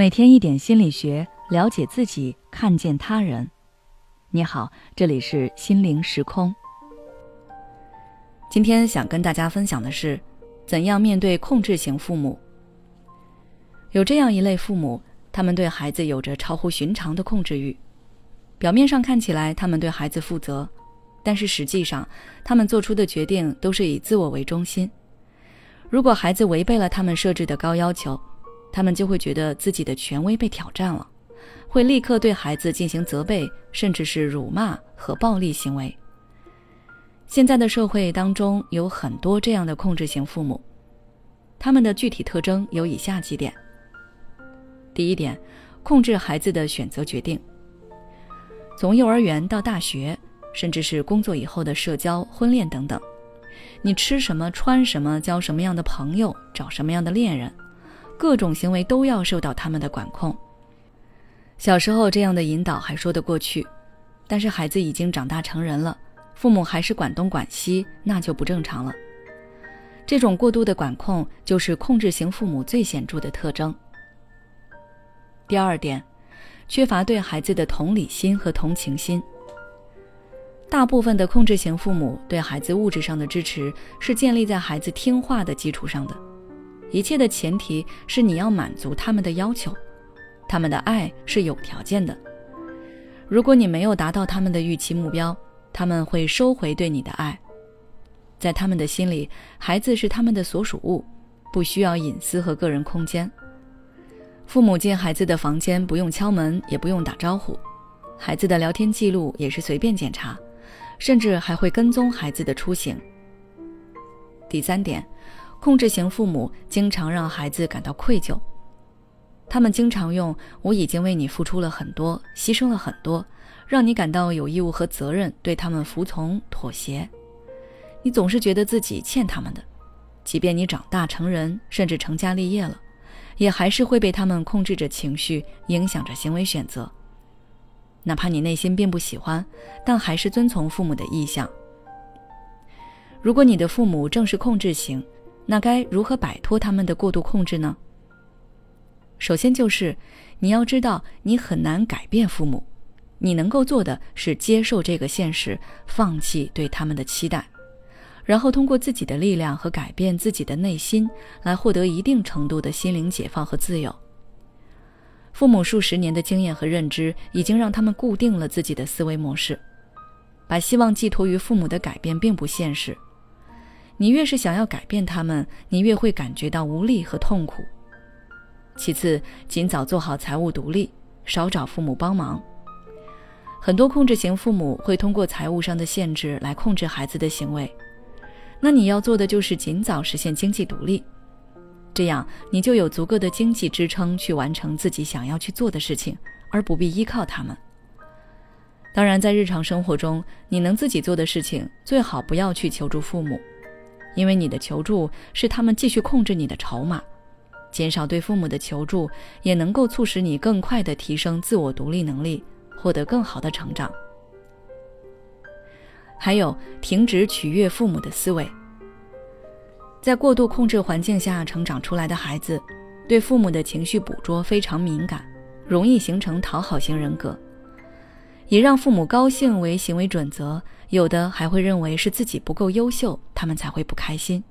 每天一点心理学，了解自己，看见他人。你好，这里是心灵时空。今天想跟大家分享的是，怎样面对控制型父母。有这样一类父母，他们对孩子有着超乎寻常的控制欲。表面上看起来，他们对孩子负责，但是实际上，他们做出的决定都是以自我为中心。如果孩子违背了他们设置的高要求，他们就会觉得自己的权威被挑战了，会立刻对孩子进行责备，甚至是辱骂和暴力行为。现在的社会当中有很多这样的控制型父母，他们的具体特征有以下几点：第一点，控制孩子的选择决定，从幼儿园到大学，甚至是工作以后的社交、婚恋等等，你吃什么、穿什么、交什么样的朋友、找什么样的恋人。各种行为都要受到他们的管控。小时候这样的引导还说得过去，但是孩子已经长大成人了，父母还是管东管西，那就不正常了。这种过度的管控就是控制型父母最显著的特征。第二点，缺乏对孩子的同理心和同情心。大部分的控制型父母对孩子物质上的支持是建立在孩子听话的基础上的。一切的前提是你要满足他们的要求，他们的爱是有条件的。如果你没有达到他们的预期目标，他们会收回对你的爱。在他们的心里，孩子是他们的所属物，不需要隐私和个人空间。父母进孩子的房间不用敲门，也不用打招呼，孩子的聊天记录也是随便检查，甚至还会跟踪孩子的出行。第三点。控制型父母经常让孩子感到愧疚，他们经常用“我已经为你付出了很多，牺牲了很多”，让你感到有义务和责任对他们服从妥协。你总是觉得自己欠他们的，即便你长大成人，甚至成家立业了，也还是会被他们控制着情绪，影响着行为选择。哪怕你内心并不喜欢，但还是遵从父母的意向。如果你的父母正是控制型，那该如何摆脱他们的过度控制呢？首先就是，你要知道你很难改变父母，你能够做的是接受这个现实，放弃对他们的期待，然后通过自己的力量和改变自己的内心，来获得一定程度的心灵解放和自由。父母数十年的经验和认知已经让他们固定了自己的思维模式，把希望寄托于父母的改变并不现实。你越是想要改变他们，你越会感觉到无力和痛苦。其次，尽早做好财务独立，少找父母帮忙。很多控制型父母会通过财务上的限制来控制孩子的行为，那你要做的就是尽早实现经济独立，这样你就有足够的经济支撑去完成自己想要去做的事情，而不必依靠他们。当然，在日常生活中，你能自己做的事情，最好不要去求助父母。因为你的求助是他们继续控制你的筹码，减少对父母的求助，也能够促使你更快地提升自我独立能力，获得更好的成长。还有，停止取悦父母的思维。在过度控制环境下成长出来的孩子，对父母的情绪捕捉非常敏感，容易形成讨好型人格。以让父母高兴为行为准则，有的还会认为是自己不够优秀，他们才会不开心。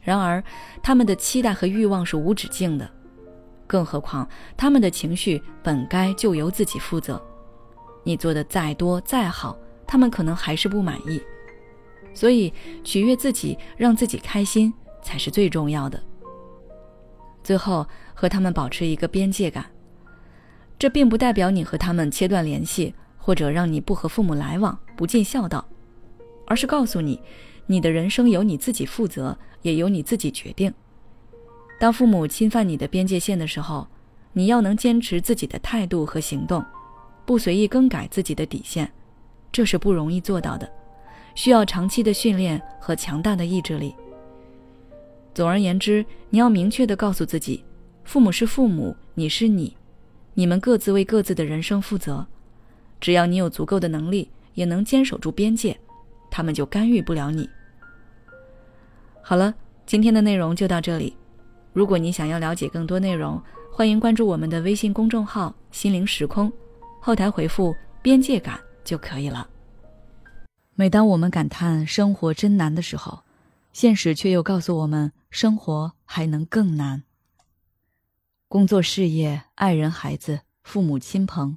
然而，他们的期待和欲望是无止境的，更何况他们的情绪本该就由自己负责。你做的再多再好，他们可能还是不满意。所以，取悦自己，让自己开心才是最重要的。最后，和他们保持一个边界感，这并不代表你和他们切断联系。或者让你不和父母来往，不尽孝道，而是告诉你，你的人生由你自己负责，也由你自己决定。当父母侵犯你的边界线的时候，你要能坚持自己的态度和行动，不随意更改自己的底线，这是不容易做到的，需要长期的训练和强大的意志力。总而言之，你要明确的告诉自己，父母是父母，你是你，你们各自为各自的人生负责。只要你有足够的能力，也能坚守住边界，他们就干预不了你。好了，今天的内容就到这里。如果你想要了解更多内容，欢迎关注我们的微信公众号“心灵时空”，后台回复“边界感”就可以了。每当我们感叹生活真难的时候，现实却又告诉我们，生活还能更难。工作、事业、爱人、孩子、父母亲朋，